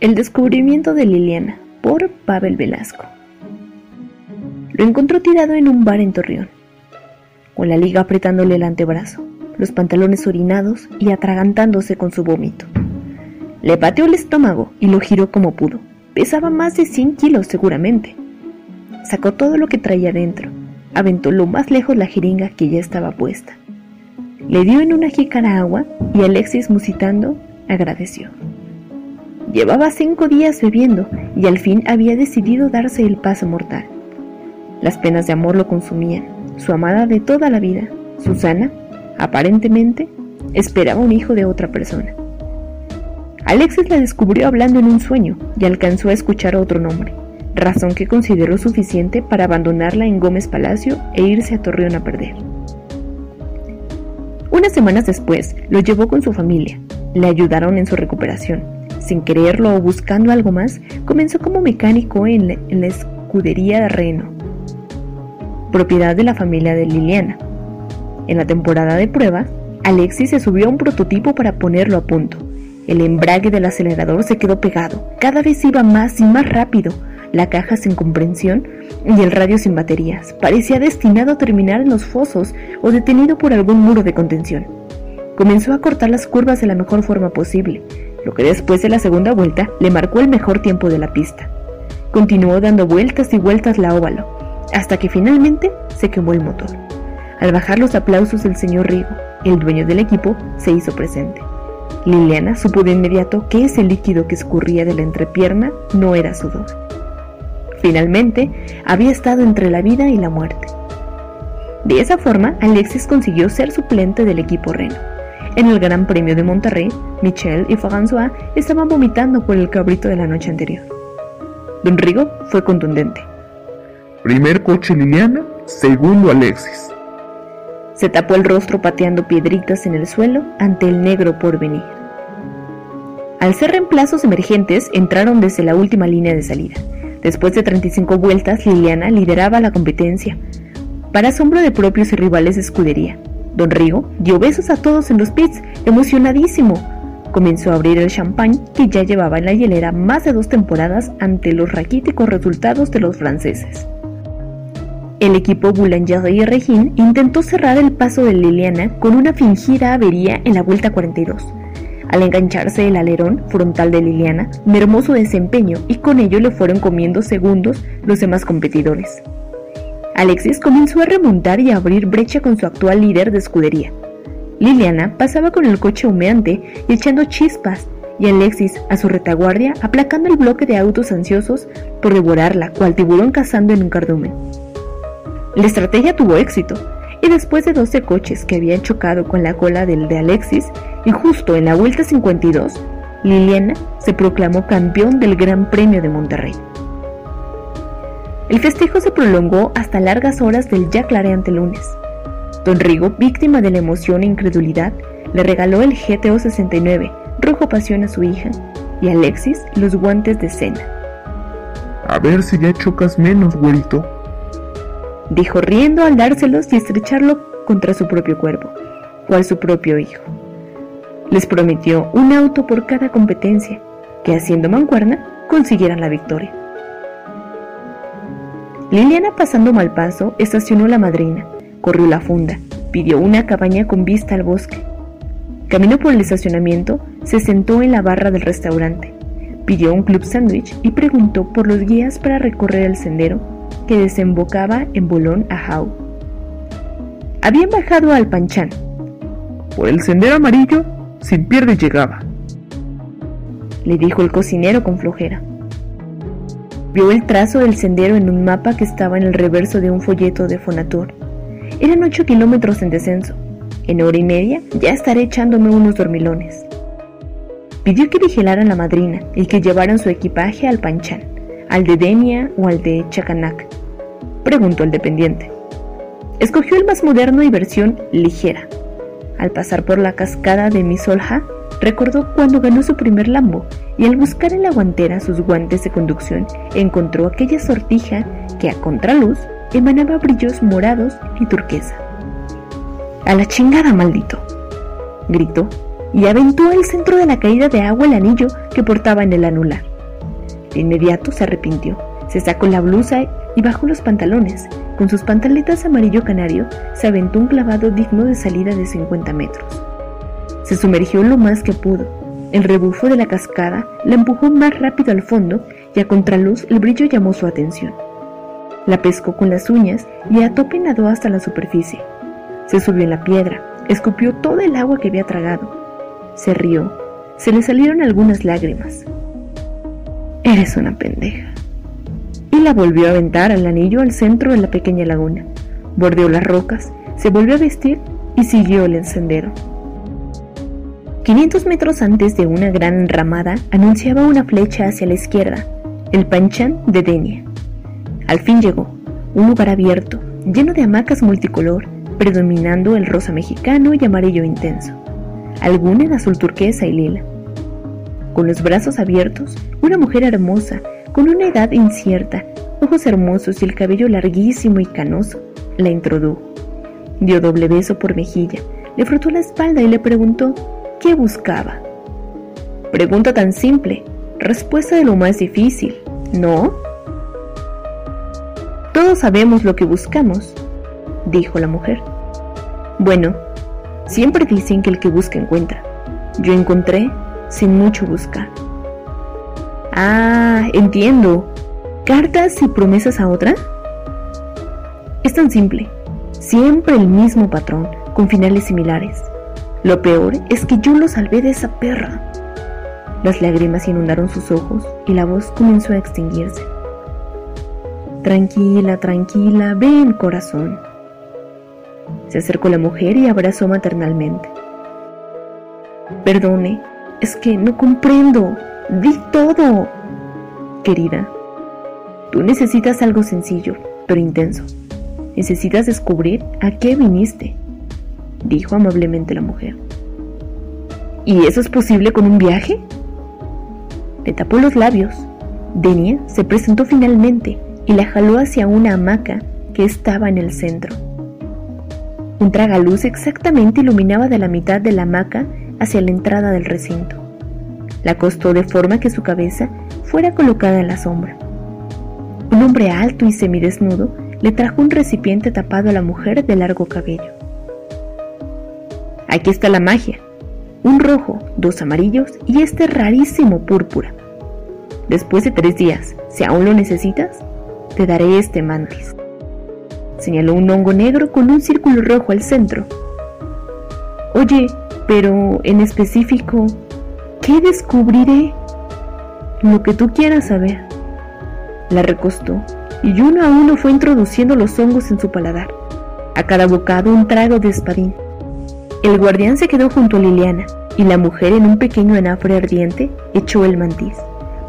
El descubrimiento de Liliana por Pavel Velasco. Lo encontró tirado en un bar en Torreón, con la liga apretándole el antebrazo, los pantalones orinados y atragantándose con su vómito. Le pateó el estómago y lo giró como pudo. Pesaba más de 100 kilos seguramente. Sacó todo lo que traía dentro, aventó lo más lejos la jeringa que ya estaba puesta. Le dio en una jícara agua y Alexis, musitando, agradeció. Llevaba cinco días bebiendo y al fin había decidido darse el paso mortal. Las penas de amor lo consumían. Su amada de toda la vida, Susana, aparentemente, esperaba un hijo de otra persona. Alexis la descubrió hablando en un sueño y alcanzó a escuchar otro nombre, razón que consideró suficiente para abandonarla en Gómez Palacio e irse a Torreón a perder. Unas semanas después, lo llevó con su familia. Le ayudaron en su recuperación sin quererlo o buscando algo más, comenzó como mecánico en la, escudería de Reno, propiedad de la familia de Liliana. En la temporada de prueba, Alexis se subió a un prototipo para ponerlo a punto. El embrague del acelerador se quedó pegado, cada vez iba más y más rápido, la caja sin comprensión y el radio sin baterías. Parecía destinado a terminar en los fosos o detenido por algún muro de contención. Comenzó a cortar las curvas de la mejor forma posible, lo que después de la segunda vuelta le marcó el mejor tiempo de la pista. Continuó dando vueltas y vueltas la óvalo, hasta que finalmente se quemó el motor. Al bajar los aplausos del señor Rigo, el dueño del equipo, se hizo presente. Liliana supo de inmediato que ese líquido que escurría de la entrepierna no era sudor. Finalmente, había estado entre la vida y la muerte. De esa forma, Alexis consiguió ser suplente del equipo Reno. En el Gran Premio de Monterrey, Michel y François estaban vomitando por el cabrito de la noche anterior. Don Rigo fue contundente. Primer coche Liliana, segundo Alexis. Se tapó el rostro pateando piedritas en el suelo ante el negro porvenir. Al ser reemplazos emergentes, entraron desde la última línea de salida. Después de 35 vueltas, Liliana lideraba la competencia, para asombro de propios y rivales de escudería. Don Rigo dio besos a todos en los pits, emocionadísimo. Comenzó a abrir el champán que ya llevaba en la hielera más de dos temporadas ante los raquíticos resultados de los franceses. El equipo Boulanger y Regine intentó cerrar el paso de Liliana con una fingida avería en la vuelta 42. Al engancharse el alerón frontal de Liliana, mermó su desempeño y con ello le fueron comiendo segundos los demás competidores. Alexis comenzó a remontar y a abrir brecha con su actual líder de escudería. Liliana pasaba con el coche humeante y echando chispas, y Alexis, a su retaguardia, aplacando el bloque de autos ansiosos por devorarla, cual tiburón cazando en un cardumen. La estrategia tuvo éxito, y después de 12 coches que habían chocado con la cola del de Alexis, y justo en la vuelta 52, Liliana se proclamó campeón del Gran Premio de Monterrey. El festejo se prolongó hasta largas horas del ya clareante lunes. Don Rigo, víctima de la emoción e incredulidad, le regaló el GTO 69, rojo pasión a su hija, y Alexis los guantes de cena. A ver si ya chocas menos, güerito. Dijo riendo al dárselos y estrecharlo contra su propio cuerpo, cual su propio hijo. Les prometió un auto por cada competencia, que haciendo mancuerna consiguieran la victoria. Liliana pasando mal paso, estacionó la madrina, corrió la funda, pidió una cabaña con vista al bosque. Caminó por el estacionamiento, se sentó en la barra del restaurante, pidió un club sándwich y preguntó por los guías para recorrer el sendero que desembocaba en Bolón a Jau. Habían bajado al Panchán. Por el sendero amarillo, sin pierde llegaba, le dijo el cocinero con flojera. Vio el trazo del sendero en un mapa que estaba en el reverso de un folleto de Fonatur. Eran ocho kilómetros en descenso. En hora y media ya estaré echándome unos dormilones. Pidió que vigilaran la madrina y que llevaran su equipaje al Panchán, al de Denia o al de Chacanac. Preguntó el dependiente. Escogió el más moderno y versión ligera. Al pasar por la cascada de Misolja, recordó cuando ganó su primer Lambo y al buscar en la guantera sus guantes de conducción encontró aquella sortija que a contraluz emanaba brillos morados y turquesa. ¡A la chingada, maldito! gritó y aventó al centro de la caída de agua el anillo que portaba en el anular. De inmediato se arrepintió. Se sacó la blusa y bajó los pantalones. Con sus pantaletas amarillo canario se aventó un clavado digno de salida de 50 metros. Se sumergió lo más que pudo. El rebufo de la cascada la empujó más rápido al fondo y a contraluz el brillo llamó su atención. La pescó con las uñas y a tope nadó hasta la superficie. Se subió en la piedra, escupió todo el agua que había tragado. Se rió, se le salieron algunas lágrimas. Eres una pendeja. Y la volvió a aventar al anillo al centro de la pequeña laguna. Bordeó las rocas, se volvió a vestir y siguió el encendero. 500 metros antes de una gran ramada anunciaba una flecha hacia la izquierda, el Panchán de Denia. Al fin llegó, un lugar abierto, lleno de hamacas multicolor, predominando el rosa mexicano y amarillo intenso, alguna en azul turquesa y lila. Con los brazos abiertos, una mujer hermosa, con una edad incierta, ojos hermosos y el cabello larguísimo y canoso, la introdujo. Dio doble beso por mejilla, le frotó la espalda y le preguntó qué buscaba. Pregunta tan simple, respuesta de lo más difícil, ¿no? Todos sabemos lo que buscamos, dijo la mujer. Bueno, siempre dicen que el que busca encuentra. Yo encontré sin mucho buscar. Ah, entiendo. ¿Cartas y promesas a otra? Es tan simple. Siempre el mismo patrón, con finales similares. Lo peor es que yo lo salvé de esa perra. Las lágrimas inundaron sus ojos y la voz comenzó a extinguirse. Tranquila, tranquila, ven corazón. Se acercó la mujer y abrazó maternalmente. Perdone, es que no comprendo. Di todo. Querida, tú necesitas algo sencillo, pero intenso. Necesitas descubrir a qué viniste, dijo amablemente la mujer. ¿Y eso es posible con un viaje? Le tapó los labios. Denia se presentó finalmente y la jaló hacia una hamaca que estaba en el centro. Un tragaluz exactamente iluminaba de la mitad de la hamaca hacia la entrada del recinto. La acostó de forma que su cabeza fuera colocada en la sombra. Un hombre alto y semidesnudo le trajo un recipiente tapado a la mujer de largo cabello. Aquí está la magia. Un rojo, dos amarillos y este rarísimo púrpura. Después de tres días, si aún lo necesitas, te daré este mantis. Señaló un hongo negro con un círculo rojo al centro. Oye, pero en específico, ¿qué descubriré? Lo que tú quieras saber. La recostó y uno a uno fue introduciendo los hongos en su paladar. A cada bocado un trago de espadín. El guardián se quedó junto a Liliana y la mujer en un pequeño anafre ardiente echó el mantis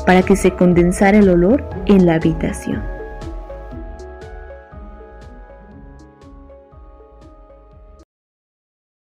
para que se condensara el olor en la habitación.